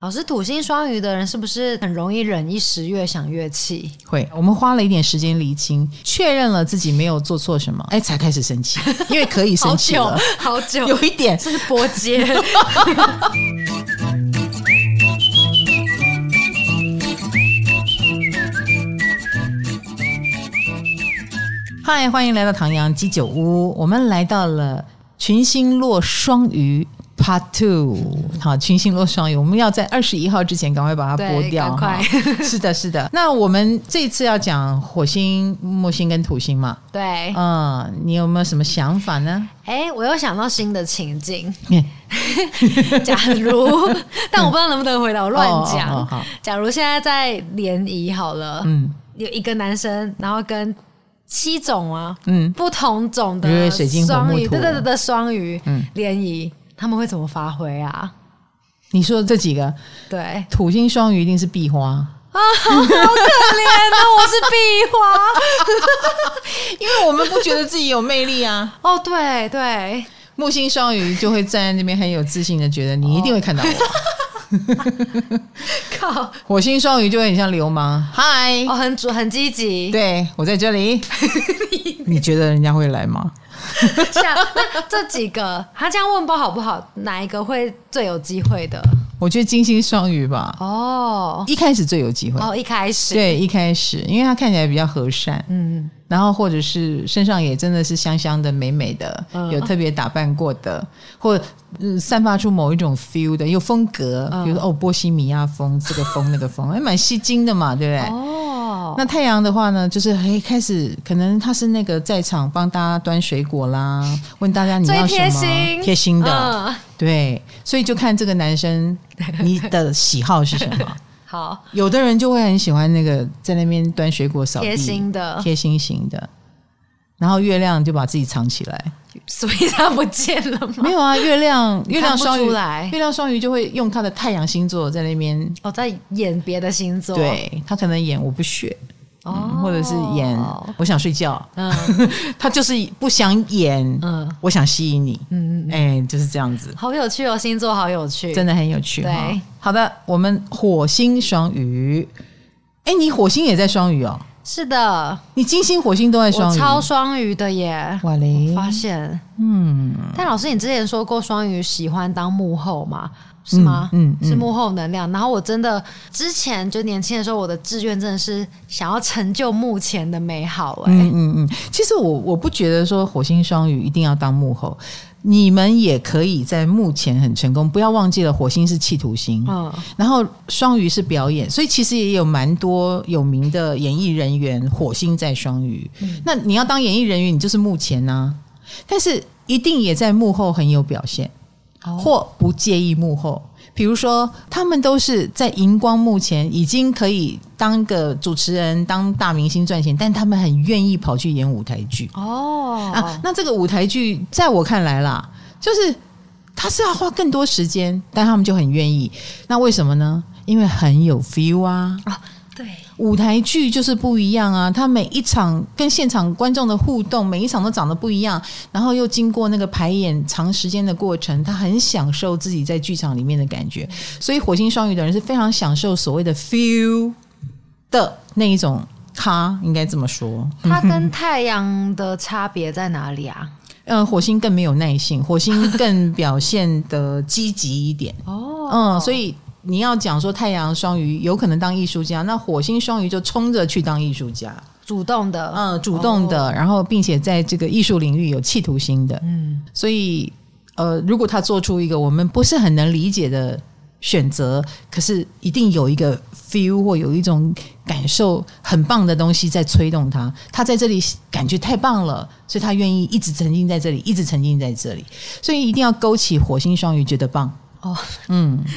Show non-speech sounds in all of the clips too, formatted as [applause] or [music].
老师，土星双鱼的人是不是很容易忍一时，越想越气？会，我们花了一点时间厘清，确认了自己没有做错什么，哎，才开始生气，因为可以生气了，好久，好久，[laughs] 有一点这是拨 [laughs] 接。嗨，欢迎来到唐阳鸡酒屋，我们来到了群星落双鱼。Part Two，好，群星落双鱼，我们要在二十一号之前赶快把它播掉。快，[laughs] 是的，是的。那我们这次要讲火星、木星跟土星嘛？对，嗯，你有没有什么想法呢？哎，我又想到新的情境。[laughs] 假如，[laughs] 但我不知道能不能回答，我乱讲。哦哦哦、假如现在在联谊好了，嗯，有一个男生，然后跟七种啊，嗯，不同种的双鱼，对对对对，双鱼，嗯，联谊。他们会怎么发挥啊？你说的这几个，对，土星双鱼一定是壁花啊，好可怜啊！[laughs] 我是壁花，[laughs] 因为我们不觉得自己有魅力啊。哦，对对，木星双鱼就会站在那边很有自信的，觉得你一定会看到我。哦、[laughs] [laughs] 靠，火星双鱼就会很像流氓，嗨，哦，很主很积极，对，我在这里，[laughs] 你觉得人家会来吗？[laughs] 像那这几个，他这样问包好不好？哪一个会最有机会的？我觉得金星双鱼吧。哦，一开始最有机会。哦，一开始。对，一开始，因为他看起来比较和善，嗯，然后或者是身上也真的是香香的、美美的，嗯、有特别打扮过的，或者、呃、散发出某一种 feel 的，有风格，嗯、比如说哦，波西米亚风，这个风那个风，还 [laughs] 蛮吸睛的嘛，对不对？哦。那太阳的话呢，就是哎，开始可能他是那个在场帮大家端水果啦，问大家你要什么，贴心，贴心的，嗯、对，所以就看这个男生 [laughs] 你的喜好是什么。[laughs] 好，有的人就会很喜欢那个在那边端水果扫地，贴心的，贴心型的。然后月亮就把自己藏起来，所以他不见了吗？没有啊，月亮 [laughs] 月亮双鱼来，月亮双鱼就会用他的太阳星座在那边哦，在演别的星座，对，他可能演我不屑或者是演我想睡觉，嗯，[laughs] 他就是不想演，嗯，我想吸引你，嗯嗯，哎，就是这样子，好有趣哦，星座好有趣，真的很有趣，对，好的，我们火星双鱼，哎，你火星也在双鱼哦。是的，你金星、火星都在双鱼，超双鱼的耶！哇嘞，发现，嗯，但老师，你之前说过双鱼喜欢当幕后嘛？是吗？嗯，嗯，是幕后能量。然后我真的之前就年轻的时候，我的志愿真的是想要成就目前的美好。哎，嗯嗯嗯，其实我我不觉得说火星双鱼一定要当幕后。你们也可以在目前很成功，不要忘记了火星是企图星，嗯，然后双鱼是表演，所以其实也有蛮多有名的演艺人员，火星在双鱼。嗯，那你要当演艺人员，你就是幕前呐，啊，但是一定也在幕后很有表现，或不介意幕后。比如说，他们都是在荧光幕前已经可以当个主持人、当大明星赚钱，但他们很愿意跑去演舞台剧。哦啊，那这个舞台剧在我看来啦，就是他是要花更多时间，但他们就很愿意。那为什么呢？因为很有 feel 啊。哦对，舞台剧就是不一样啊！他每一场跟现场观众的互动，每一场都长得不一样，然后又经过那个排演长时间的过程，他很享受自己在剧场里面的感觉。所以火星双鱼的人是非常享受所谓的 feel 的那一种咖，应该这么说。它跟太阳的差别在哪里啊？嗯，火星更没有耐性，火星更表现的积极一点。哦，嗯，所以。你要讲说太阳双鱼有可能当艺术家，那火星双鱼就冲着去当艺术家，主动的，嗯，主动的，哦、然后并且在这个艺术领域有企图心的，嗯，所以呃，如果他做出一个我们不是很能理解的选择，可是一定有一个 feel 或有一种感受很棒的东西在催动他，他在这里感觉太棒了，所以他愿意一直沉浸在这里，一直沉浸在这里，所以一定要勾起火星双鱼觉得棒。哦，嗯。[laughs]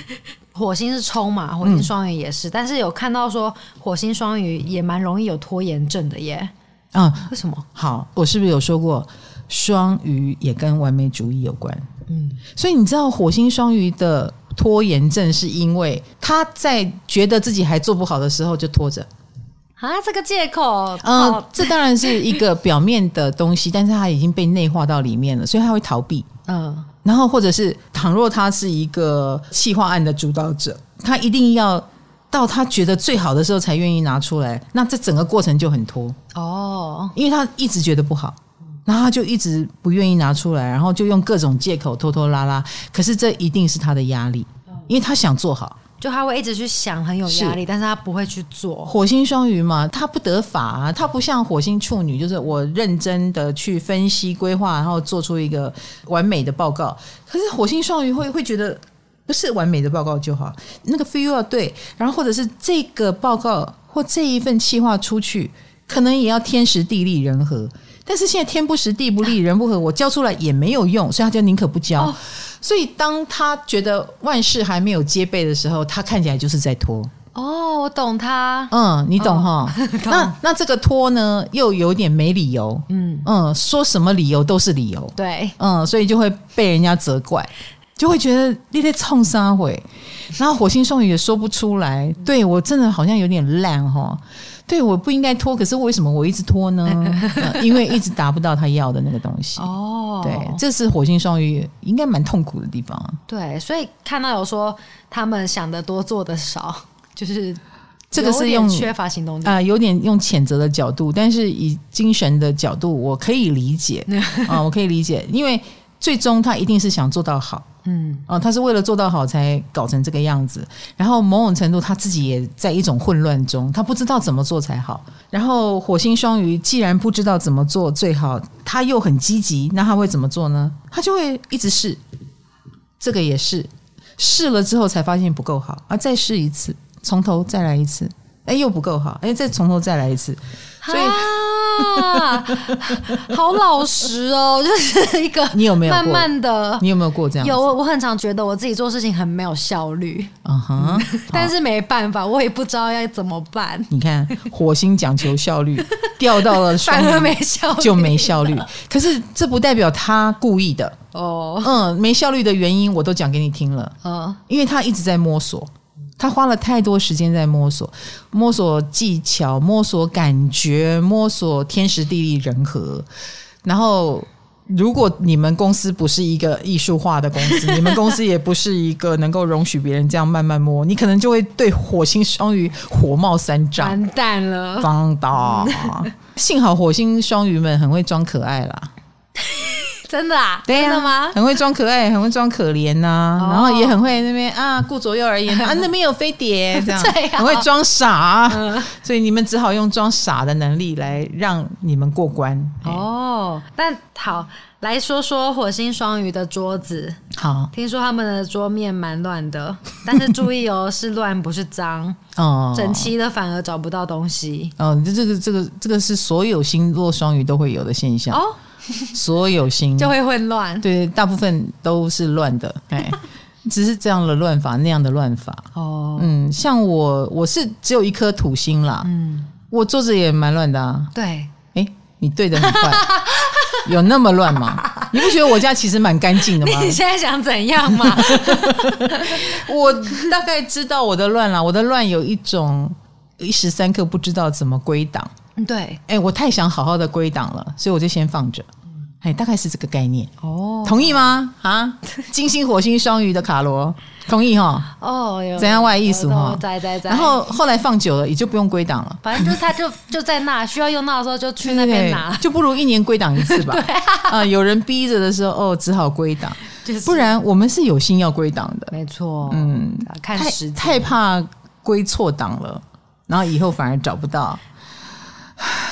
火星是冲嘛，火星双鱼也是，嗯、但是有看到说火星双鱼也蛮容易有拖延症的耶。嗯，为什么？好，我是不是有说过双鱼也跟完美主义有关？嗯，所以你知道火星双鱼的拖延症是因为他在觉得自己还做不好的时候就拖着啊，这个借口。嗯，哦、这当然是一个表面的东西，但是他已经被内化到里面了，所以他会逃避。嗯。然后，或者是倘若他是一个企划案的主导者，他一定要到他觉得最好的时候才愿意拿出来，那这整个过程就很拖哦，因为他一直觉得不好，然后他就一直不愿意拿出来，然后就用各种借口拖拖拉拉。可是这一定是他的压力，因为他想做好。就他会一直去想，很有压力，但是他不会去做。火星双鱼嘛，他不得法啊，他不像火星处女，就是我认真的去分析规划，然后做出一个完美的报告。可是火星双鱼会会觉得，不是完美的报告就好，那个 feel 要对，然后或者是这个报告或这一份计划出去，可能也要天时地利人和。但是现在天不时地不利人不和，我交出来也没有用，所以他就宁可不交。哦所以，当他觉得万事还没有接备的时候，他看起来就是在拖。哦，我懂他。嗯，你懂哈？哦、[laughs] 那那这个拖呢，又有点没理由。嗯嗯，说什么理由都是理由。对，嗯，所以就会被人家责怪，就会觉得你在冲啥会？然后火星双鱼也说不出来。对，我真的好像有点烂哈。对，我不应该拖，可是为什么我一直拖呢？[laughs] 嗯、因为一直达不到他要的那个东西。哦，对，这是火星双鱼应该蛮痛苦的地方。对，所以看到有说他们想的多做的少，[laughs] 就是这个是用缺乏行动力啊、呃，有点用谴责的角度，但是以精神的角度，我可以理解 [laughs] 啊、呃，我可以理解，因为最终他一定是想做到好。嗯，哦，他是为了做到好才搞成这个样子，然后某种程度他自己也在一种混乱中，他不知道怎么做才好。然后火星双鱼既然不知道怎么做最好，他又很积极，那他会怎么做呢？他就会一直试，这个也是试了之后才发现不够好，啊，再试一次，从头再来一次，哎，又不够好，哎，再从头再来一次，所以。啊，好老实哦，就是一个你有没有慢慢的，你有没有过这样？有，我很常觉得我自己做事情很没有效率，嗯哼，[laughs] 但是没办法，我也不知道要怎么办。你看，火星讲求效率，[laughs] 掉到了反而没效率就没效率。可是这不代表他故意的哦，嗯，没效率的原因我都讲给你听了，嗯，因为他一直在摸索。他花了太多时间在摸索，摸索技巧，摸索感觉，摸索天时地利人和。然后，如果你们公司不是一个艺术化的公司，[laughs] 你们公司也不是一个能够容许别人这样慢慢摸，你可能就会对火星双鱼火冒三丈，完蛋了，放大。[laughs] 幸好火星双鱼们很会装可爱啦。真的啊？真的吗？很会装可爱，很会装可怜呐、然后也很会那边啊顾左右而言 [laughs] 啊，那边有飞碟，这样 [laughs] 样很会装傻，嗯、所以你们只好用装傻的能力来让你们过关。哦，但好来说说火星双鱼的桌子。好，听说他们的桌面蛮乱的，但是注意哦，是乱不是脏 [laughs] 哦，整齐的反而找不到东西。哦，这这个这个这个是所有星座双鱼都会有的现象哦。[laughs] 所有星就会混乱，对，大部分都是乱的，[laughs] 哎，只是这样的乱法，那样的乱法。哦，嗯，像我，我是只有一颗土星啦，嗯，我坐着也蛮乱的啊。对，哎，你对的很快，[laughs] 有那么乱吗？你不觉得我家其实蛮干净的吗？你现在想怎样嘛？我大概知道我的乱啦，我的乱有一种一时三刻不知道怎么归档。对，哎，我太想好好的归档了，所以我就先放着。哎，大概是这个概念哦，同意吗？啊，[laughs] 金星、火星、双鱼的卡罗，同意哈？哦，怎样外意思哈？在在在。然后后来放久了，也就不用归档了。反正就是他就就在那，需要用到的时候就去那边拿，就不如一年归档一次吧。[laughs] 啊，有人逼着的时候，哦，只好归档。不然我们是有心要归档的，没错。嗯，看时太怕归错档了，然后以后反而找不到。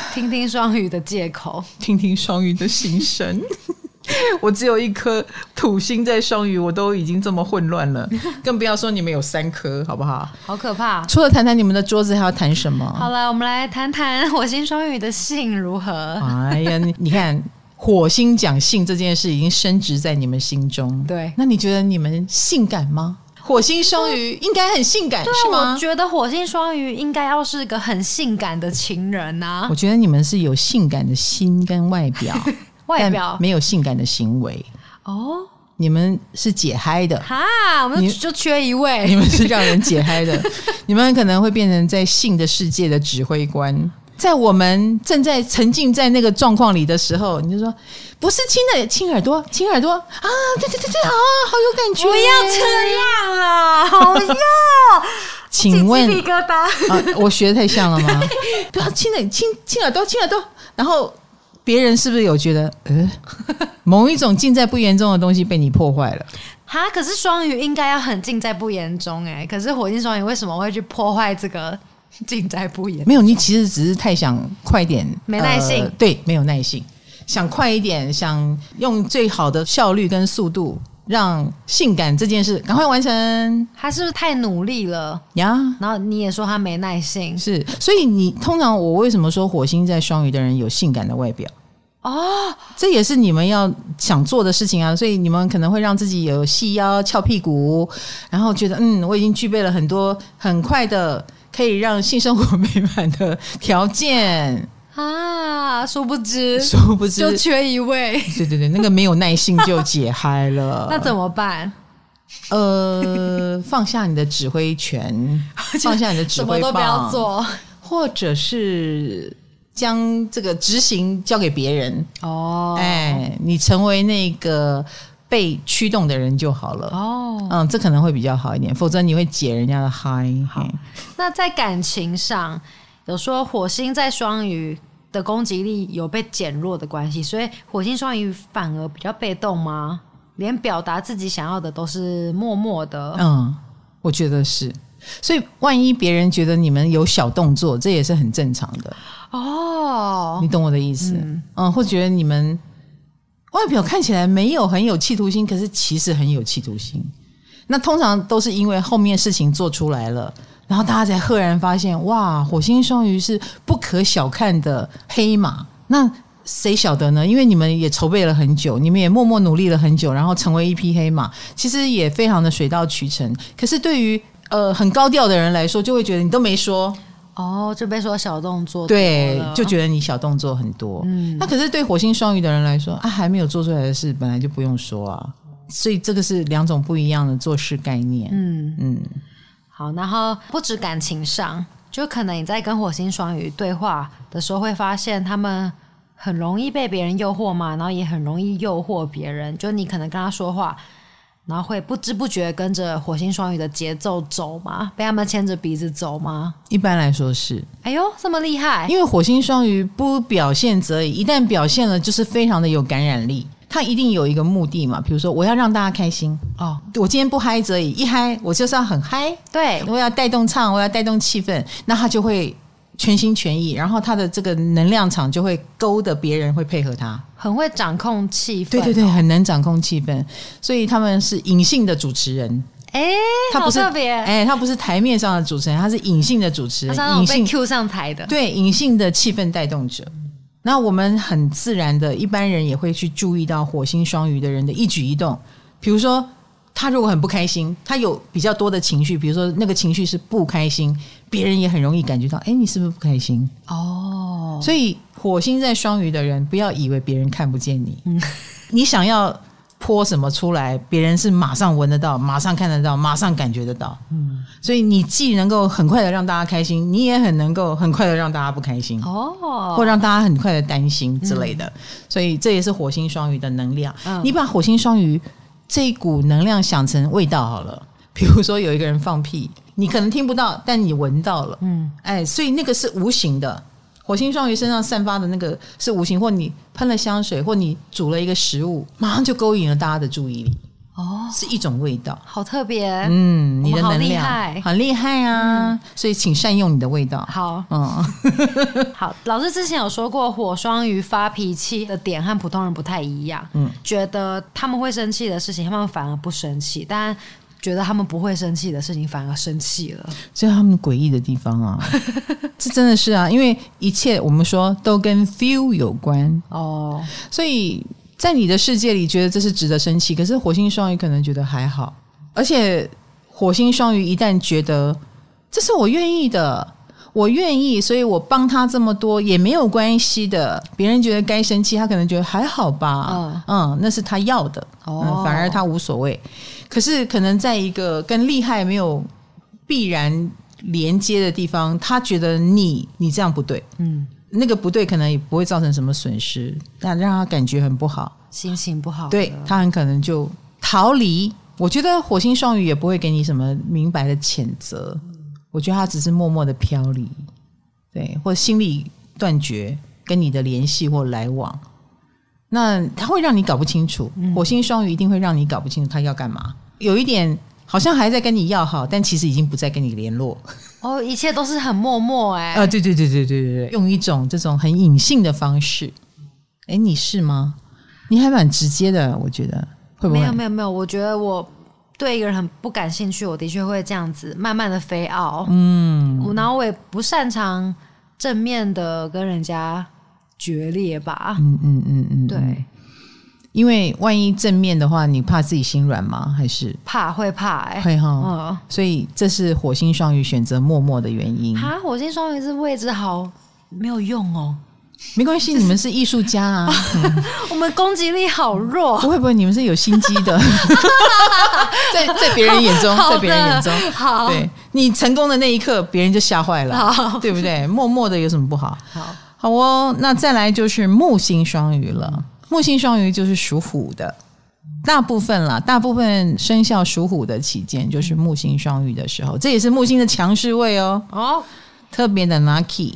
[laughs] 听听双鱼的借口，听听双鱼的心声。[laughs] 我只有一颗土星在双鱼，我都已经这么混乱了，[laughs] 更不要说你们有三颗，好不好？好可怕！除了谈谈你们的桌子，还要谈什么？好了，我们来谈谈火星双鱼的性如何？哎呀，你，你看，火星讲性这件事已经深植在你们心中。对，那你觉得你们性感吗？火星双鱼应该很性感，对是吗？我觉得火星双鱼应该要是个很性感的情人啊。我觉得你们是有性感的心跟外表，[laughs] 外表没有性感的行为。哦，你们是解嗨的哈，我们就缺一位。[laughs] 你们是让人解嗨的，你们可能会变成在性的世界的指挥官。在我们正在沉浸在那个状况里的时候，你就说不是亲的，亲耳朵，亲耳朵啊！对对对对啊，好有感觉！不要这样了，[laughs] 好要。请问，鸡皮疙瘩啊，[laughs] 我学的太像了吗？不要亲的，亲亲耳朵，亲耳朵。然后别人是不是有觉得，呃，[laughs] 某一种尽在不言中的东西被你破坏了？哈，可是双鱼应该要很尽在不言中哎，可是火星双鱼为什么会去破坏这个？[laughs] 尽在不言。没有，你其实只是太想快点，没耐性。呃，对，没有耐性，想快一点，想用最好的效率跟速度让性感这件事赶快完成。他是不是太努力了呀？然后你也说他没耐性，是。所以你通常我为什么说火星在双鱼的人有性感的外表？哦，这也是你们要想做的事情啊。所以你们可能会让自己有细腰、翘屁股，然后觉得嗯，我已经具备了很多很快的。可以让性生活美满的条件啊，殊不知，殊不知就缺一位。对对对，那个没有耐性就解嗨了。[laughs] 那怎么办？呃，放下你的指挥权，[laughs] 放下你的指挥棒，什么都不要做，或者是将这个执行交给别人。哦，哎，你成为那个。被驱动的人就好了哦，嗯，这可能会比较好一点，否则你会解人家的嗨。好，那在感情上，有说火星在双鱼的攻击力有被减弱的关系，所以火星双鱼反而比较被动吗？连表达自己想要的都是默默的。嗯，我觉得是。所以万一别人觉得你们有小动作，这也是很正常的哦。你懂我的意思？嗯，嗯，或觉得你们。外表看起来没有很有企图心，可是其实很有企图心。那通常都是因为后面事情做出来了，然后大家才赫然发现，哇，火星双鱼是不可小看的黑马。那谁晓得呢？因为你们也筹备了很久，你们也默默努力了很久，然后成为一匹黑马，其实也非常的水到渠成。可是对于呃很高调的人来说，就会觉得你都没说。哦，就被说小动作，对，就觉得你小动作很多。嗯，那可是对火星双鱼的人来说，啊，还没有做出来的事，本来就不用说啊。所以这个是两种不一样的做事概念。嗯嗯，好，然后不止感情上，就可能你在跟火星双鱼对话的时候，会发现他们很容易被别人诱惑嘛，然后也很容易诱惑别人。就你可能跟他说话。然后会不知不觉跟着火星双鱼的节奏走吗？被他们牵着鼻子走吗？一般来说是。哎呦，这么厉害！因为火星双鱼不表现则已，一旦表现了，就是非常的有感染力。他一定有一个目的嘛，比如说我要让大家开心哦。我今天不嗨则已，一嗨我就是要很嗨。对，我要带动唱，我要带动气氛，那他就会。全心全意，然后他的这个能量场就会勾的别人会配合他，很会掌控气氛。对对对，很能掌控气氛，所以他们是隐性的主持人。哎，他不是特别，哎，他不是台面上的主持人，他是隐性的主持人，隐性 Q 上台的，对，隐性的气氛带动者。那我们很自然的，一般人也会去注意到火星双鱼的人的一举一动，比如说。他如果很不开心，他有比较多的情绪，比如说那个情绪是不开心，别人也很容易感觉到，哎，你是不是不开心？哦，所以火星在双鱼的人，不要以为别人看不见你，嗯，你想要泼什么出来，别人是马上闻得到，马上看得到，马上感觉得到。嗯，所以你既能够很快的让大家开心，你也很能够很快的让大家不开心，哦，或让大家很快的担心之类的。嗯，所以这也是火星双鱼的能量。嗯，你把火星双鱼。这一股能量想成味道好了，[laughs] 比如说有一个人放屁，你可能听不到，但你闻到了，嗯，哎，所以那个是无形的。火星双鱼身上散发的那个是无形，或你喷了香水，或你煮了一个食物，马上就勾引了大家的注意力。哦，是一种味道，好特别。嗯，你的能量很厉害啊，嗯，所以请善用你的味道。好，嗯，[laughs] [laughs] 好。老师之前有说过，火双鱼发脾气的点和普通人不太一样。嗯，觉得他们会生气的事情，他们反而不生气；但觉得他们不会生气的事情，反而生气了。这是他们诡异的地方啊！[laughs] 这真的是啊，因为一切我们说都跟 feel 有关哦，所以。在你的世界里，觉得这是值得生气，可是火星双鱼可能觉得还好。而且火星双鱼一旦觉得这是我愿意的，我愿意，所以我帮他这么多也没有关系的。别人觉得该生气，他可能觉得还好吧，嗯，嗯，那是他要的，哦，嗯，反而他无所谓。可是可能在一个跟厉害没有必然连接的地方，他觉得你你这样不对，嗯，那个不对可能也不会造成什么损失，但让他感觉很不好，心情不好，对，他很可能就逃离。我觉得火星双鱼也不会给你什么明白的谴责，我觉得他只是默默的飘离，对，或心里断绝跟你的联系或来往。那他会让你搞不清楚，火星双鱼一定会让你搞不清楚他要干嘛。有一点好像还在跟你要好，但其实已经不再跟你联络。哦，一切都是很默默哎、欸。啊，对对对对对对对，用一种这种很隐性的方式。哎，你是吗？你还蛮直接的，我觉得。会不会？没有没有没有，我觉得我对一个人很不感兴趣，我的确会这样子慢慢的飞傲。嗯，然后我也不擅长正面的跟人家决裂吧。嗯嗯嗯嗯，对，因为万一正面的话，你怕自己心软吗？还是怕会怕、欸？哎，会哈。嗯，所以这是火星双鱼选择默默的原因。哈，火星双鱼是位置好没有用哦。没关系，你们是艺术家啊！[laughs] 我们攻击力好弱。不会不会，你们是有心机的，[laughs] 在在别人眼中，在别人眼中，好，对你成功的那一刻，别人就吓坏了，对不对？[laughs] 默默的有什么不好？好，好哦。那再来就是木星双鱼了。木星双鱼就是属虎的，大部分啦，大部分生肖属虎的期间就是木星双鱼的时候，这也是木星的强势位哦。哦，特别的 lucky。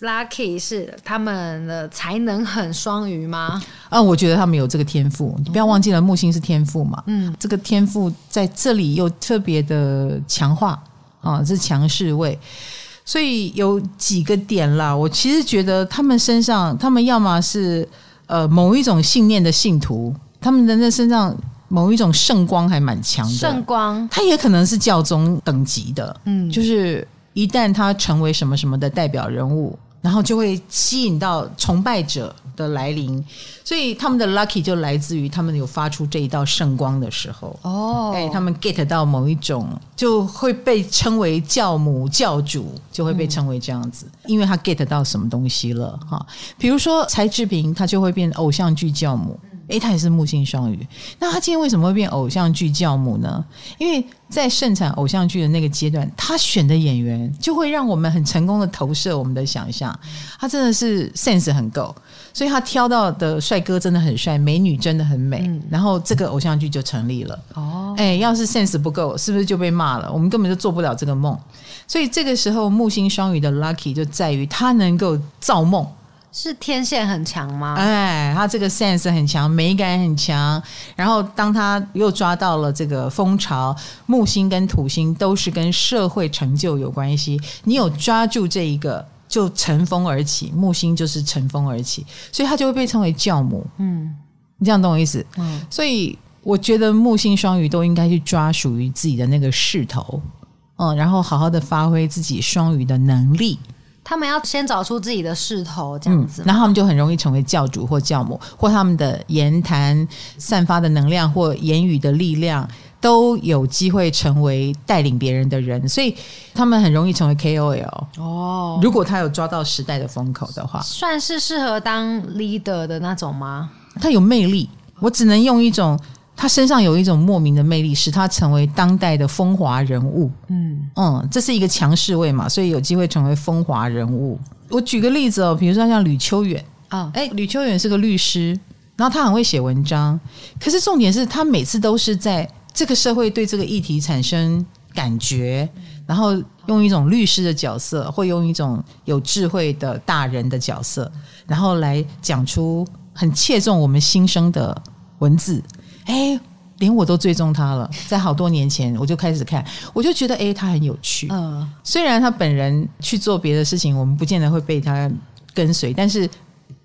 Lucky 是他们的才能很双鱼吗？啊，我觉得他们有这个天赋。你不要忘记了，木星是天赋嘛。嗯，这个天赋在这里又特别的强化啊，是强势位。所以有几个点啦，我其实觉得他们身上，他们要么是呃某一种信念的信徒，他们人的那身上某一种圣光还蛮强的。圣光，他也可能是教宗等级的。嗯，就是一旦他成为什么什么的代表人物。然后就会吸引到崇拜者的来临，所以他们的 lucky 就来自于他们有发出这一道圣光的时候。哦，哎，他们 get 到某一种，就会被称为教母、教主，就会被称为这样子，嗯、因为他 get 到什么东西了哈。比如说柴智屏，他就会变偶像剧教母。诶，他也是木星双鱼，那他今天为什么会变偶像剧教母呢？因为在盛产偶像剧的那个阶段，他选的演员就会让我们很成功的投射我们的想象。他真的是 sense 很够，所以他挑到的帅哥真的很帅，美女真的很美，嗯、然后这个偶像剧就成立了。哦，诶，要是 sense 不够，是不是就被骂了？我们根本就做不了这个梦。所以这个时候，木星双鱼的 lucky 就在于他能够造梦。是天线很强吗？哎，他这个 sense 很强，美感很强。然后当他又抓到了这个风潮，木星跟土星都是跟社会成就有关系。你有抓住这一个，就乘风而起。木星就是乘风而起，所以他就会被称为教母。嗯，你这样懂我意思？嗯，所以我觉得木星双鱼都应该去抓属于自己的那个势头，嗯，然后好好的发挥自己双鱼的能力。他们要先找出自己的势头，这样子、嗯，然后他们就很容易成为教主或教母，或他们的言谈散发的能量或言语的力量都有机会成为带领别人的人，所以他们很容易成为 KOL 哦。如果他有抓到时代的风口的话，算是适合当 leader 的那种吗？他有魅力，我只能用一种。他身上有一种莫名的魅力，使他成为当代的风华人物。嗯嗯，这是一个强势位嘛，所以有机会成为风华人物。我举个例子哦，比如说像吕秋远啊，哎，吕秋远是个律师，然后他很会写文章，可是重点是他每次都是在这个社会对这个议题产生感觉，然后用一种律师的角色，或用一种有智慧的大人的角色，然后来讲出很切中我们心声的文字。哎，连我都追踪他了，在好多年前我就开始看，我就觉得哎，他很有趣。嗯，虽然他本人去做别的事情，我们不见得会被他跟随，但是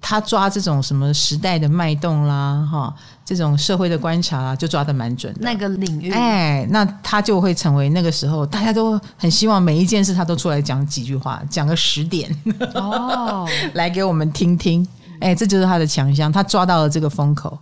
他抓这种什么时代的脉动啦，哈，这种社会的观察啦，就抓的蛮准的。那个领域，哎，那他就会成为那个时候大家都很希望每一件事他都出来讲几句话，讲个十点哦，[laughs] 来给我们听听。哎，这就是他的强项，他抓到了这个风口。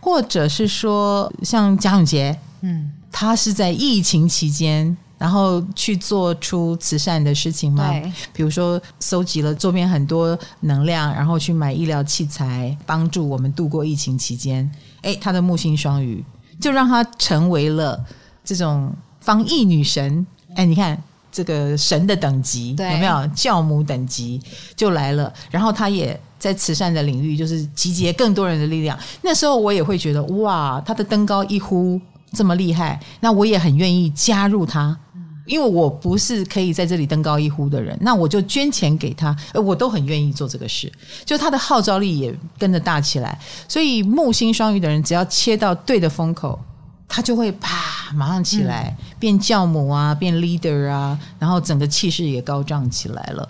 或者是说，像贾永婕，嗯，他是在疫情期间，然后去做出慈善的事情吗？对，比如说搜集了周边很多能量，然后去买医疗器材，帮助我们度过疫情期间。诶，他的木星双鱼就让他成为了这种防疫女神。诶，你看。这个神的等级，对有没有教母等级就来了？然后他也在慈善的领域，就是集结更多人的力量。那时候我也会觉得，哇，他的登高一呼这么厉害，那我也很愿意加入他。因为我不是可以在这里登高一呼的人，那我就捐钱给他，我都很愿意做这个事。就他的号召力也跟着大起来，所以木星双鱼的人只要切到对的风口，他就会啪马上起来，嗯、变教母啊，变 leader 啊，然后整个气势也高涨起来了。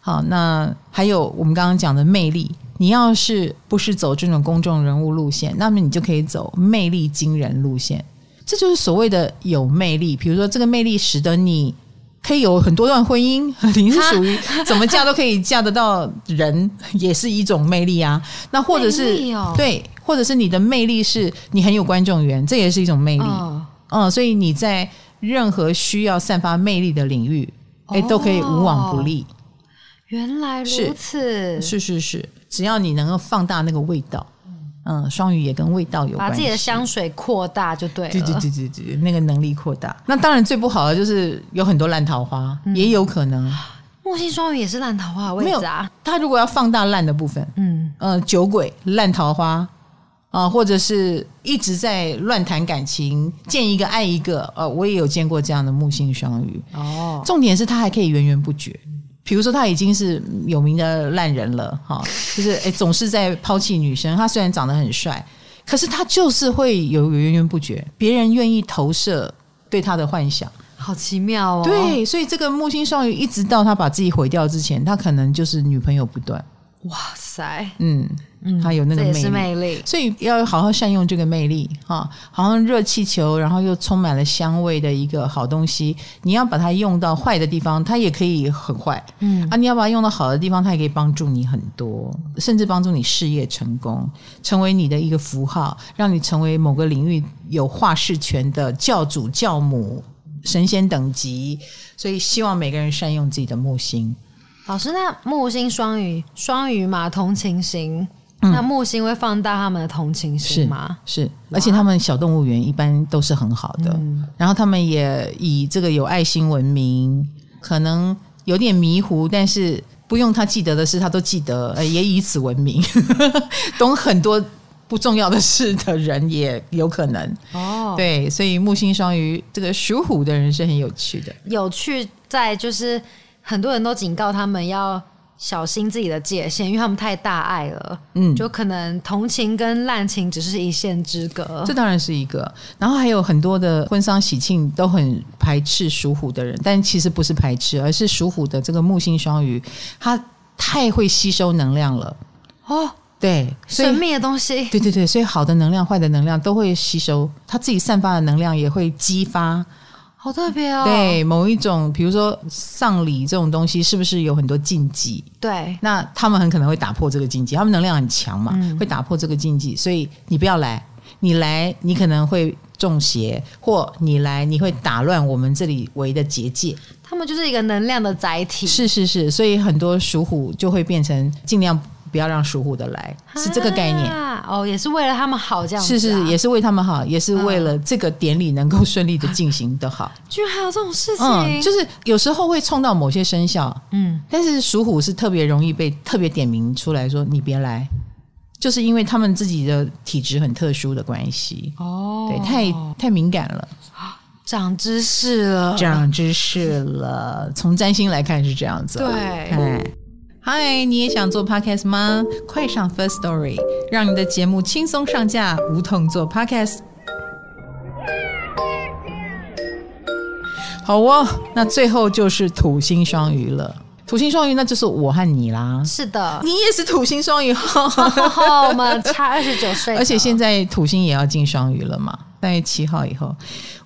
好，那还有我们刚刚讲的魅力，你要是不是走这种公众人物路线，那么你就可以走魅力惊人路线。这就是所谓的有魅力，比如说这个魅力使得你可以有很多段婚姻，你是属于怎么嫁都可以嫁得到人，[laughs] 也是一种魅力啊。那或者是对，或者是你的魅力是你很有观众缘，这也是一种魅力。嗯，所以你在任何需要散发魅力的领域，哎，都可以无往不利。原来如此，是是是，只要你能够放大那个味道。嗯，双鱼也跟味道有关，把自己的香水扩大就对了。对对对对对，那个能力扩大。那当然最不好的就是有很多烂桃花，嗯、也有可能。[gasps] 木星双鱼也是烂桃花的位置啊。他如果要放大烂的部分，嗯呃，酒鬼、烂桃花啊、呃，或者是一直在乱谈感情，见一个爱一个。呃，我也有见过这样的木星双鱼。哦，重点是他还可以源源不绝。比如说他已经是有名的烂人了，哈，就是诶总是在抛弃女生。他虽然长得很帅，可是他就是会有源源不绝，别人愿意投射对他的幻想，好奇妙哦。对，所以这个木星双鱼一直到他把自己毁掉之前，他可能就是女朋友不断。哇塞，嗯。嗯，他有那个魅力，是魅力，所以要好好善用这个魅力哈。好像热气球，然后又充满了香味的一个好东西，你要把它用到坏的地方，它也可以很坏。嗯啊，你要把它用到好的地方，它也可以帮助你很多，甚至帮助你事业成功，成为你的一个符号，让你成为某个领域有话事权的教主、教母、神仙等级。所以，希望每个人善用自己的木星。老师，那木星双鱼，双鱼嘛，同情心。那木星会放大他们的同情心吗？是，是，而且他们小动物园一般都是很好的，嗯、然后他们也以这个有爱心闻名，可能有点迷糊，但是不用他记得的事，他都记得，也以此闻名。[laughs] 懂很多不重要的事的人也有可能哦。对，所以木星双鱼这个属虎的人是很有趣的，有趣在就是很多人都警告他们要。小心自己的界限，因为他们太大爱了，嗯，就可能同情跟滥情只是一线之隔。这当然是一个，然后还有很多的婚丧喜庆都很排斥属虎的人，但其实不是排斥，而是属虎的这个木星双鱼，他太会吸收能量了哦，对，神秘的东西，对对对，所以好的能量、坏的能量都会吸收，他自己散发的能量也会激发。好特别哦！对，某一种，比如说丧礼这种东西，是不是有很多禁忌？对，那他们很可能会打破这个禁忌，他们能量很强嘛，嗯、会打破这个禁忌。所以你不要来，你来你可能会中邪，或你来你会打乱我们这里围的结界。他们就是一个能量的载体。是是是，所以很多属虎就会变成尽量。不要让属虎的来，是这个概念。哦，也是为了他们好这样是是，也是为他们好，也是为了这个典礼能够顺利的进行的好。居然还有这种事情，嗯，就是有时候会冲到某些生肖，嗯，但是属虎是特别容易被特别点名出来说你别来，就是因为他们自己的体质很特殊的关系。哦，对，太太敏感了，长知识了，长知识了，从占星来看是这样子，对，嗯。嗨，你也想做 podcast 吗？快上 First Story，让你的节目轻松上架，无痛做 podcast。好哦，那最后就是土星双鱼了。土星双鱼，那就是我和你啦。是的，你也是土星双鱼，我们差二十九岁。而且现在土星也要进双鱼了嘛？三月七号以后，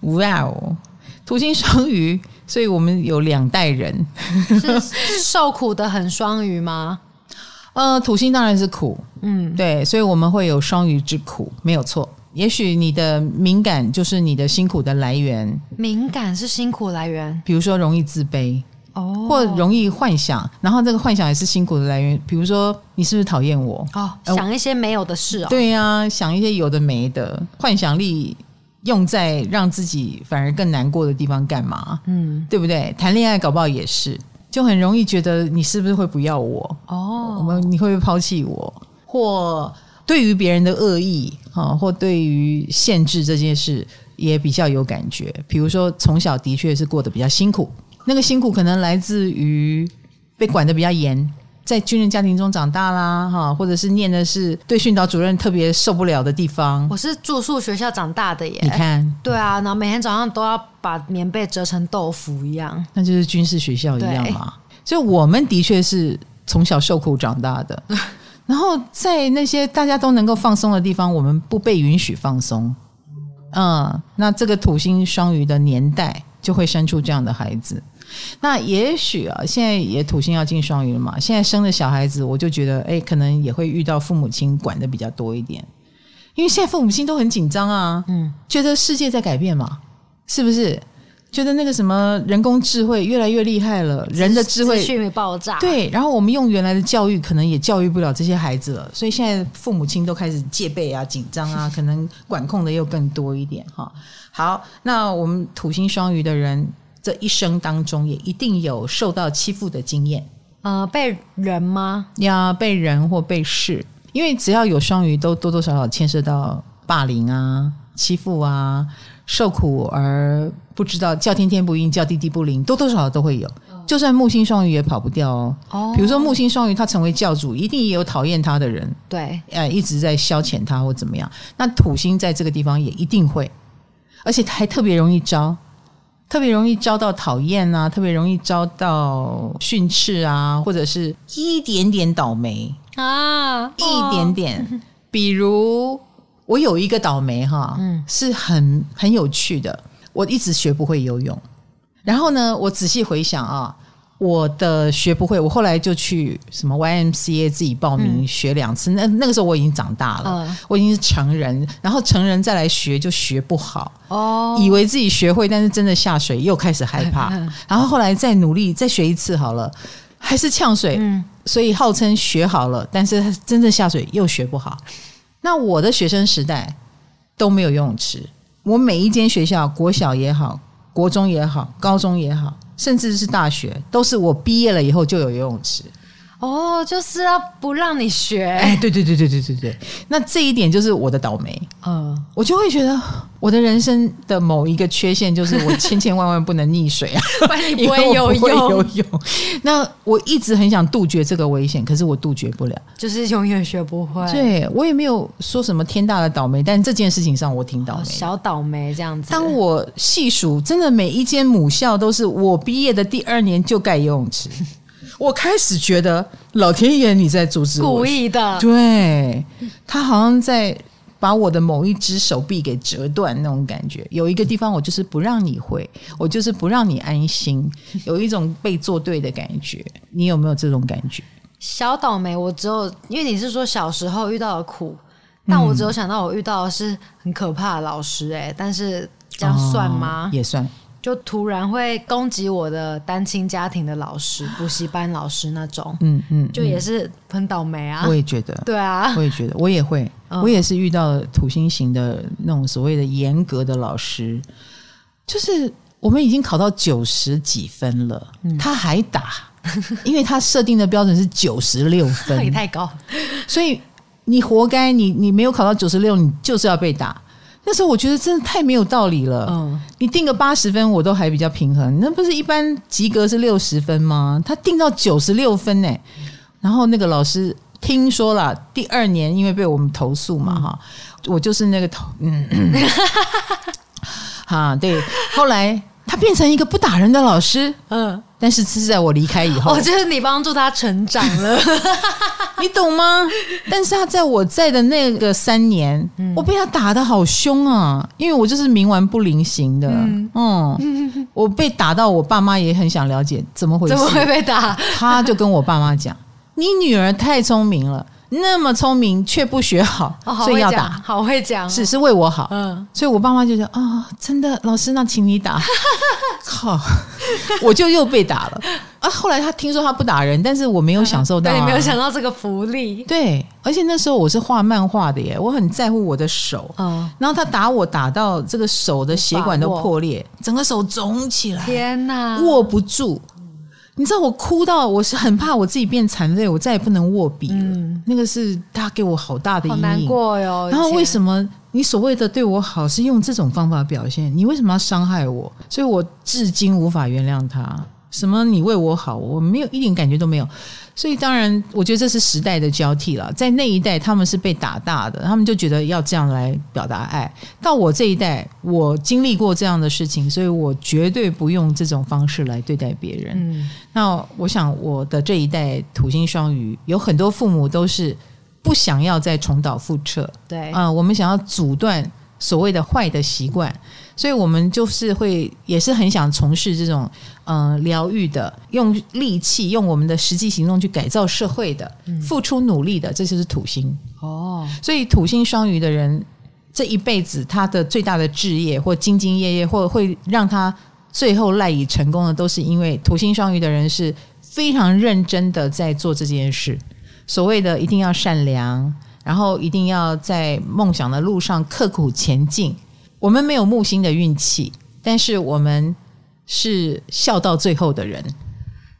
哇哦，土星双鱼。所以我们有两代人，是受苦的很双鱼吗？[laughs] 呃，土星当然是苦，嗯，对，所以我们会有双鱼之苦，没有错。也许你的敏感就是你的辛苦的来源，敏感是辛苦来源，比如说容易自卑哦，或容易幻想，然后这个幻想也是辛苦的来源。比如说你是不是讨厌我？哦，想一些没有的事哦，对呀，想一些有的没的，幻想力。用在让自己反而更难过的地方干嘛？嗯，对不对？谈恋爱搞不好也是，就很容易觉得你是不是会不要我？哦，我们你会不会抛弃我？或对于别人的恶意啊，或对于限制这件事也比较有感觉。比如说，从小的确是过得比较辛苦，那个辛苦可能来自于被管得比较严。在军人家庭中长大啦，哈，或者是念的是对训导主任特别受不了的地方。我是住宿学校长大的耶，你看，对啊，然后每天早上都要把棉被折成豆腐一样，那就是军事学校一样嘛。所以我们的确是从小受苦长大的，[laughs] 然后在那些大家都能够放松的地方，我们不被允许放松。嗯，那这个土星双鱼的年代就会生出这样的孩子。那也许啊，现在也土星要进双鱼了嘛。现在生的小孩子，我就觉得，哎，可能也会遇到父母亲管的比较多一点，因为现在父母亲都很紧张啊，嗯，觉得世界在改变嘛，是不是？觉得那个什么人工智慧越来越厉害了，人的智慧讯息爆炸，对，然后我们用原来的教育，可能也教育不了这些孩子了，所以现在父母亲都开始戒备啊、紧张啊，可能管控的又更多一点哈。好，那我们土星双鱼的人。这一生当中也一定有受到欺负的经验，呃，被人吗？呀，被人或被事，因为只要有双鱼，都多多少少牵涉到霸凌啊、欺负啊、受苦而不知道叫天天不应，叫地地不灵，多多少少都会有。就算木星双鱼也跑不掉哦。哦，比如说木星双鱼，他成为教主，一定也有讨厌他的人，对，呃，一直在消遣他或怎么样。那土星在这个地方也一定会，而且还特别容易招。特别容易遭到讨厌啊，特别容易遭到训斥啊，或者是一点点倒霉啊，一点点。[laughs] 比如我有一个倒霉哈，嗯，是很很有趣的，我一直学不会游泳，然后呢，我仔细回想啊。我的学不会，我后来就去什么 YMCA 自己报名学两次。嗯、那那个时候我已经长大了，嗯、我已经是成人，然后成人再来学就学不好哦，以为自己学会，但是真的下水又开始害怕，嗯、然后后来再努力再学一次好了，还是呛水，嗯、所以号称学好了，但是真正下水又学不好。那我的学生时代都没有游泳池，我每一间学校，国小也好，国中也好，高中也好。甚至是大学，都是我毕业了以后就有游泳池。哦，就是要不让你学。哎，对对对对对对对。那这一点就是我的倒霉。嗯，我就会觉得我的人生的某一个缺陷就是我千千万万不能溺水啊，[laughs] 你不会游泳。游泳。那我一直很想杜绝这个危险，可是我杜绝不了，就是永远学不会。对，我也没有说什么天大的倒霉，但这件事情上我挺倒霉，小倒霉这样子。当我细数，真的每一间母校都是我毕业的第二年就盖游泳池。我开始觉得老天爷你在阻止我，故意的。对，他好像在把我的某一只手臂给折断那种感觉。有一个地方我就是不让你回，我就是不让你安心，有一种被做对的感觉。你有没有这种感觉？小倒霉，我只有因为你是说小时候遇到的苦，但我只有想到我遇到的是很可怕的老师、欸。哎，但是这样算吗？哦、也算。就突然会攻击我的单亲家庭的老师、补习班老师那种，嗯嗯，就也是很倒霉啊。我也觉得，对啊，我也觉得，我也会，嗯、我也是遇到了土星型的那种所谓的严格的老师，就是我们已经考到九十几分了，嗯、他还打，因为他设定的标准是九十六 [laughs] 分，也太高，所以你活该，你你没有考到九十六，你就是要被打。那时候我觉得真的太没有道理了。嗯，你定个八十分，我都还比较平衡。那不是一般及格是六十分吗？他定到九十六分呢。然后那个老师听说了，第二年因为被我们投诉嘛，哈、嗯，我就是那个投，嗯，[coughs] 哈，对，后来。他变成一个不打人的老师，嗯，但是是在我离开以后，我觉得你帮助他成长了，[laughs] 你懂吗？但是他在我在的那个三年，嗯、我被他打得好凶啊，因为我就是冥顽不灵型的，嗯，嗯，我被打到我爸妈也很想了解怎么回事，怎么会被打？他就跟我爸妈讲：“ [laughs] 你女儿太聪明了。”那么聪明却不学好，哦、好所以要打，好会讲，是是为我好，嗯，所以我爸妈就说啊、哦，真的，老师那请你打，[laughs] 靠，我就又被打了，啊，后来他听说他不打人，但是我没有享受到、啊，对，没有想到这个福利。对，而且那时候我是画漫画的耶，我很在乎我的手。嗯，然后他打我打到这个手的血管都破裂，整个手肿起来，天哪，握不住。你知道我哭到我是很怕我自己变残废，我再也不能握笔了。嗯、那个是他给我好大的阴影，好难过哟。然后为什么你所谓的对我好是用这种方法表现？你为什么要伤害我？所以我至今无法原谅他。什么你为我好，我没有一点感觉都没有。所以当然，我觉得这是时代的交替了。在那一代，他们是被打大的，他们就觉得要这样来表达爱。到我这一代，我经历过这样的事情，所以我绝对不用这种方式来对待别人。嗯，那我想我的这一代土星双鱼，有很多父母都是不想要再重蹈覆辙。对，啊、呃，我们想要阻断所谓的坏的习惯。所以我们就是会，也是很想从事这种，嗯，疗愈的，用力气，用我们的实际行动去改造社会的，付出努力的，这就是土星。哦，所以土星双鱼的人，这一辈子他的最大的志业，或兢兢业业，或会让他最后赖以成功的，都是因为土星双鱼的人是非常认真的在做这件事。所谓的一定要善良，然后一定要在梦想的路上刻苦前进。我们没有木星的运气，但是我们是笑到最后的人。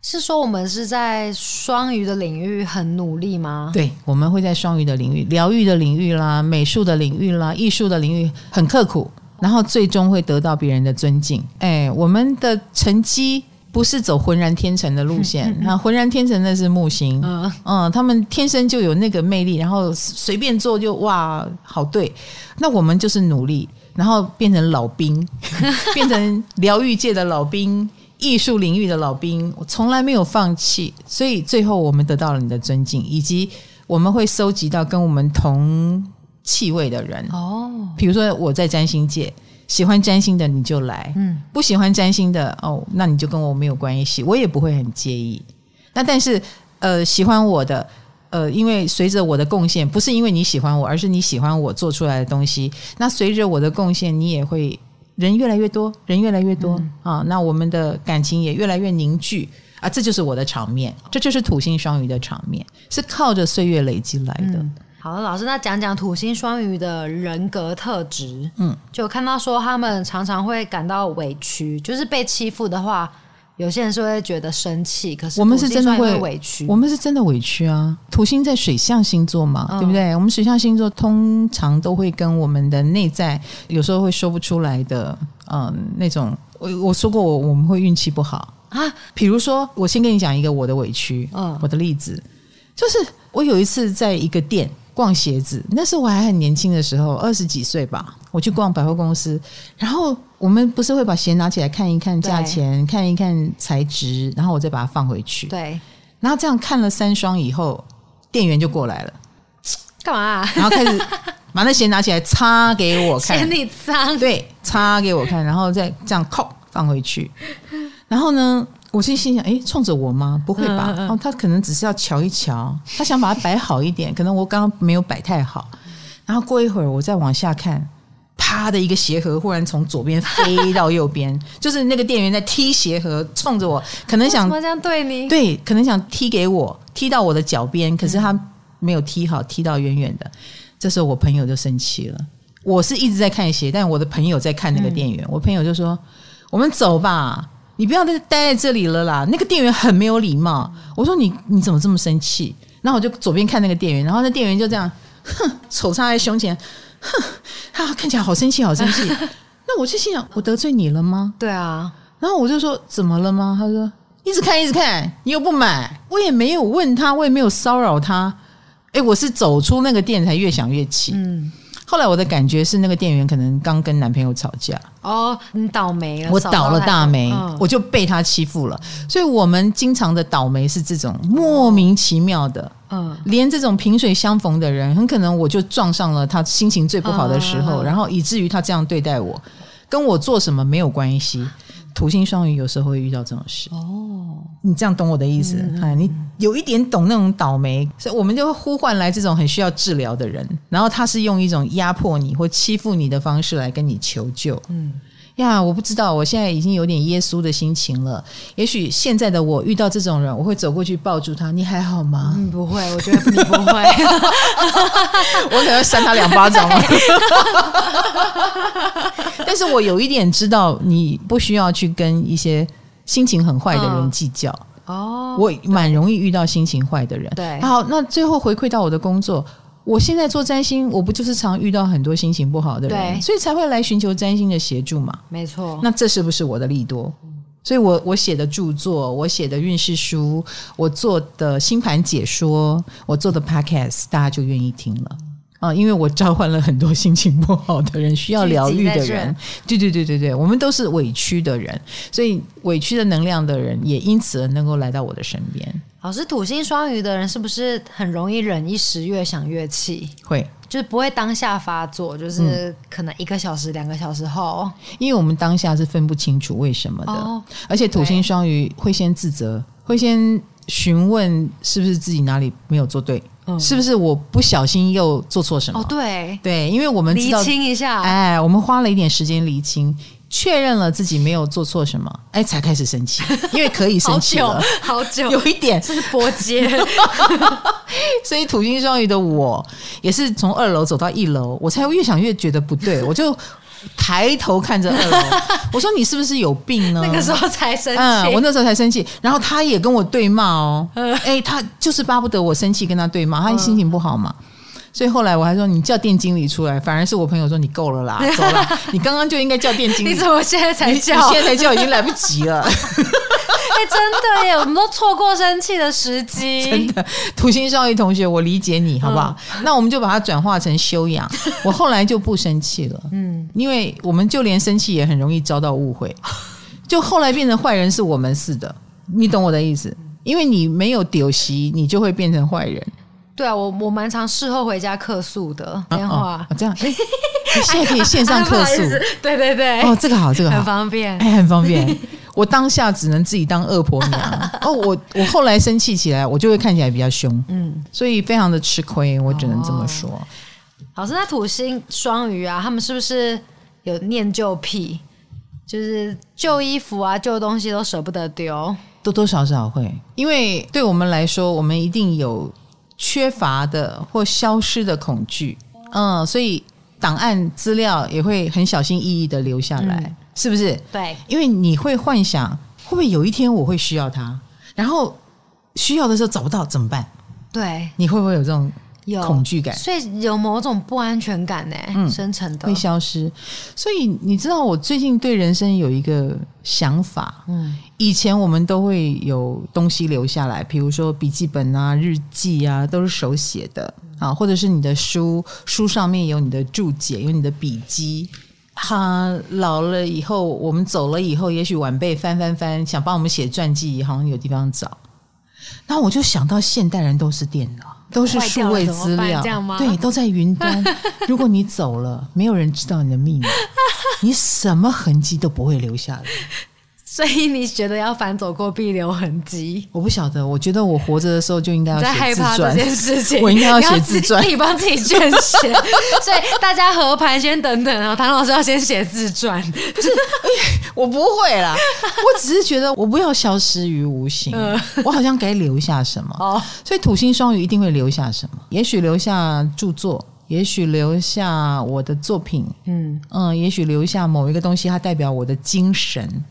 是说我们是在双鱼的领域很努力吗？对，我们会在双鱼的领域、疗愈的领域啦、美术的领域啦、艺术的领域很刻苦，然后最终会得到别人的尊敬。哎，我们的成绩不是走浑然天成的路线，那浑然天成那是木星，嗯嗯，他们天生就有那个魅力，然后随便做就哇好对。那我们就是努力。然后变成老兵，[laughs] 变成疗愈界的老兵，艺术领域的老兵，我从来没有放弃，所以最后我们得到了你的尊敬，以及我们会收集到跟我们同气味的人哦，比如说我在占星界，喜欢占星的你就来，嗯，不喜欢占星的哦，那你就跟我没有关系，我也不会很介意。那但是呃，喜欢我的。呃，因为随着我的贡献，不是因为你喜欢我，而是你喜欢我做出来的东西。那随着我的贡献，你也会人越来越多，人越来越多、嗯、啊。那我们的感情也越来越凝聚啊。这就是我的场面，这就是土星双鱼的场面，是靠着岁月累积来的。嗯、好的，老师，那讲讲土星双鱼的人格特质。嗯，就看到说他们常常会感到委屈，就是被欺负的话。有些人是会觉得生气，可是我们是真的会委屈，我们是真的委屈啊！土星在水象星座嘛，嗯、对不对？我们水象星座通常都会跟我们的内在有时候会说不出来的，嗯，那种我我说过我我们会运气不好啊。比如说，我先跟你讲一个我的委屈，嗯，我的例子就是我有一次在一个店。逛鞋子，那时候我还很年轻的时候，二十几岁吧。我去逛百货公司，然后我们不是会把鞋拿起来看一看价钱，看一看材质，然后我再把它放回去。对，然后这样看了三双以后，店员就过来了，干嘛啊？然后开始把那鞋拿起来擦给我看，[laughs] 嫌你脏，对，擦给我看，然后再这样扣放回去。然后呢？我心心想，哎，冲着我吗？不会吧？嗯嗯、哦，他可能只是要瞧一瞧，他想把它摆好一点。可能我刚刚没有摆太好。然后过一会儿，我再往下看，啪的一个鞋盒忽然从左边飞到右边，[laughs] 就是那个店员在踢鞋盒，冲着我，可能想这样对你？对，可能想踢给我，踢到我的脚边，可是他没有踢好，踢到远远的。这时候我朋友就生气了。我是一直在看鞋，但我的朋友在看那个店员。嗯、我朋友就说：“我们走吧。”你不要再待在这里了啦！那个店员很没有礼貌。我说你你怎么这么生气？然后我就左边看那个店员，然后那店员就这样，哼，手插在胸前，哼，他看起来好生气，好生气。[laughs] 那我就心想，我得罪你了吗？对啊。然后我就说怎么了吗？他说一直看一直看，你又不买，我也没有问他，我也没有骚扰他。诶，我是走出那个店才越想越气。嗯。后来我的感觉是，那个店员可能刚跟男朋友吵架。哦，你倒霉了，我倒了大霉，嗯、我就被他欺负了。所以，我们经常的倒霉是这种莫名其妙的。嗯，连这种萍水相逢的人，很可能我就撞上了他心情最不好的时候，嗯、然后以至于他这样对待我，跟我做什么没有关系。土星双鱼有时候会遇到这种事哦，你这样懂我的意思？嗯嗯、你有一点懂那种倒霉，所以我们就会呼唤来这种很需要治疗的人，然后他是用一种压迫你或欺负你的方式来跟你求救。嗯，呀，我不知道，我现在已经有点耶稣的心情了。也许现在的我遇到这种人，我会走过去抱住他。你还好吗？嗯，不会，我觉得你不会。[laughs] 我可能扇他两巴掌。[laughs] 但是我有一点知道，你不需要去跟一些心情很坏的人计较。哦，我蛮容易遇到心情坏的人。对，好，那最后回馈到我的工作。我现在做占星，我不就是常遇到很多心情不好的人，所以才会来寻求占星的协助嘛？没错。那这是不是我的利多？所以我我写的著作，我写的运势书，我做的星盘解说，我做的 podcast，大家就愿意听了啊？因为我召唤了很多心情不好的人，需要疗愈的人。对对对对对，我们都是委屈的人，所以委屈的能量的人也因此能够来到我的身边。老师，土星双鱼的人是不是很容易忍一时，越想越气？会，就是不会当下发作，就是可能一个小时、两个小时后，因为我们当下是分不清楚为什么的，哦、而且土星双鱼会先自责，会先询问是不是自己哪里没有做对，嗯、是不是我不小心又做错什么？哦，对，对，因为我们知道厘清一下，哎，我们花了一点时间厘清。确认了自己没有做错什么，哎，才开始生气，[laughs] 因为可以生气了，好久，好久。有一点。这是波接，[laughs] 所以土星双鱼的我也是从二楼走到一楼，我才越想越觉得不对，我就抬头看着二楼，[laughs] 我说你是不是有病呢？那个时候才生气，嗯，我那时候才生气，然后他也跟我对骂哦，哎，他就是巴不得我生气跟他对骂，他心情不好嘛。所以后来我还说，你叫店经理出来，反而是我朋友说，你够了啦，[laughs] 走了，你刚刚就应该叫店经理。你怎么现在才叫？你现在才叫已经来不及了。[laughs] 真的耶，我们都错过生气的时机。真的，土星少爷同学，我理解你好不好？嗯、那我们就把它转化成修养。[laughs] 我后来就不生气了，嗯，因为我们就连生气也很容易遭到误会，就后来变成坏人是我们似的，你懂我的意思？因为你没有丢席，你就会变成坏人。对啊，我我蛮常事后回家客诉的电话，啊哦、这样，现在可以线上 [laughs] 客诉，哎、对对对，哦，这个好，这个好，很方便，哎，很方便。我当下只能自己当恶婆娘，[laughs] 哦，我我后来生气起来，我就会看起来比较凶，嗯，所以非常的吃亏，我只能这么说。哦、老师，那土星双鱼啊，他们是不是有念旧癖？就是旧衣服啊，旧东西都舍不得丢，多多少少会，因为对我们来说，我们一定有。缺乏的或消失的恐惧，嗯，所以档案资料也会很小心翼翼的留下来，嗯、是不是？对，因为你会幻想会不会有一天我会需要它，然后需要的时候找不到怎么办？对，你会不会有这种？有恐惧感，所以有某种不安全感呢，嗯，生成的会消失。所以你知道，我最近对人生有一个想法，嗯，以前我们都会有东西留下来，比如说笔记本啊、日记啊，都是手写的啊，或者是你的书，书上面有你的注解，有你的笔记。他老了以后，我们走了以后，也许晚辈翻翻翻，想帮我们写传记，好像有地方找。那我就想到，现代人都是电脑。都是数位资料，对，都在云端。[laughs] 如果你走了，没有人知道你的密码，你什么痕迹都不会留下来。所以你觉得要反走过必留痕迹？我不晓得，我觉得我活着的时候就应该要写自传。在害怕这件事情，我应该要写自传，你帮自己捐血。所以大家合盘先等等啊，唐老师要先写自传。不是，我不会啦，我只是觉得我不要消失于无形，嗯、我好像该留下什么。哦，所以土星双鱼一定会留下什么？也许留下著作，也许留下我的作品，嗯嗯，也许留下某一个东西，它代表我的精神。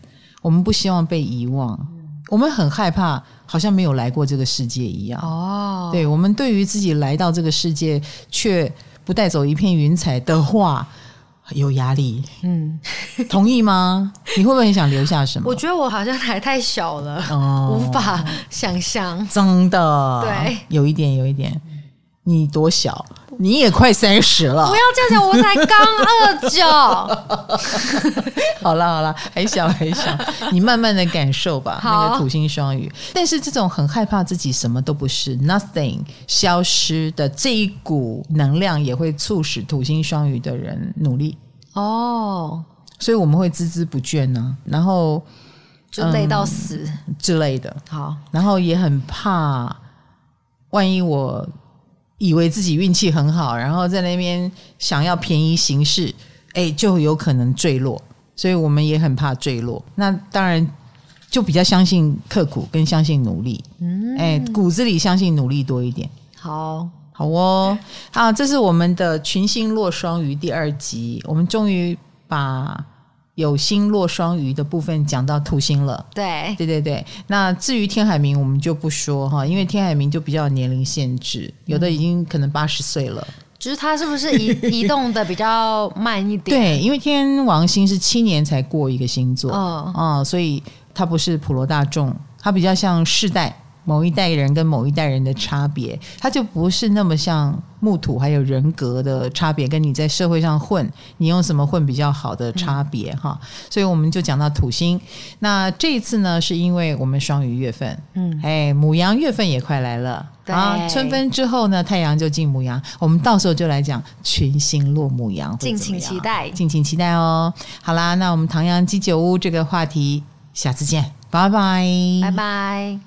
我们不希望被遗忘，我们很害怕，好像没有来过这个世界一样。哦，对，我们对于自己来到这个世界却不带走一片云彩的话，有压力。嗯，同意吗？你会不会很想留下什么？我觉得我好像还太小了，哦，无法想象。真的，对，有一点，有一点。你多小？你也快三十了。不要这样讲，我才刚二九。[laughs] 好了好了，还小还小，你慢慢的感受吧。那个土星双鱼，但是这种很害怕自己什么都不是，nothing 消失的这一股能量，也会促使土星双鱼的人努力。哦，所以我们会孜孜不倦呢、啊，然后就累到死、嗯、之类的。好，然后也很怕，万一我。以为自己运气很好，然后在那边想要便宜行事，哎，就有可能坠落。所以我们也很怕坠落。那当然就比较相信刻苦跟相信努力，嗯，哎，骨子里相信努力多一点。好，好哦，好，这是我们的群星落双鱼第二集，我们终于把。有星落双鱼的部分讲到土星了，对对对对。那至于天海明，我们就不说哈，因为天海明就比较有年龄限制，有的已经可能八十岁了。就是他是不是移 [laughs] 移动的比较慢一点？对，因为天王星是七年才过一个星座，嗯啊，所以他不是普罗大众，他比较像世代。某一代人跟某一代人的差别，他就不是那么像木土，还有人格的差别，跟你在社会上混，你用什么混比较好的差别哈。嗯、所以我们就讲到土星。那这一次呢，是因为我们双鱼月份，嗯，哎，母羊月份也快来了对啊。春分之后呢，太阳就进母羊，我们到时候就来讲群星落母羊，敬请期待，敬请期待哦。好啦，那我们唐阳鸡酒屋这个话题，下次见，拜拜，拜拜。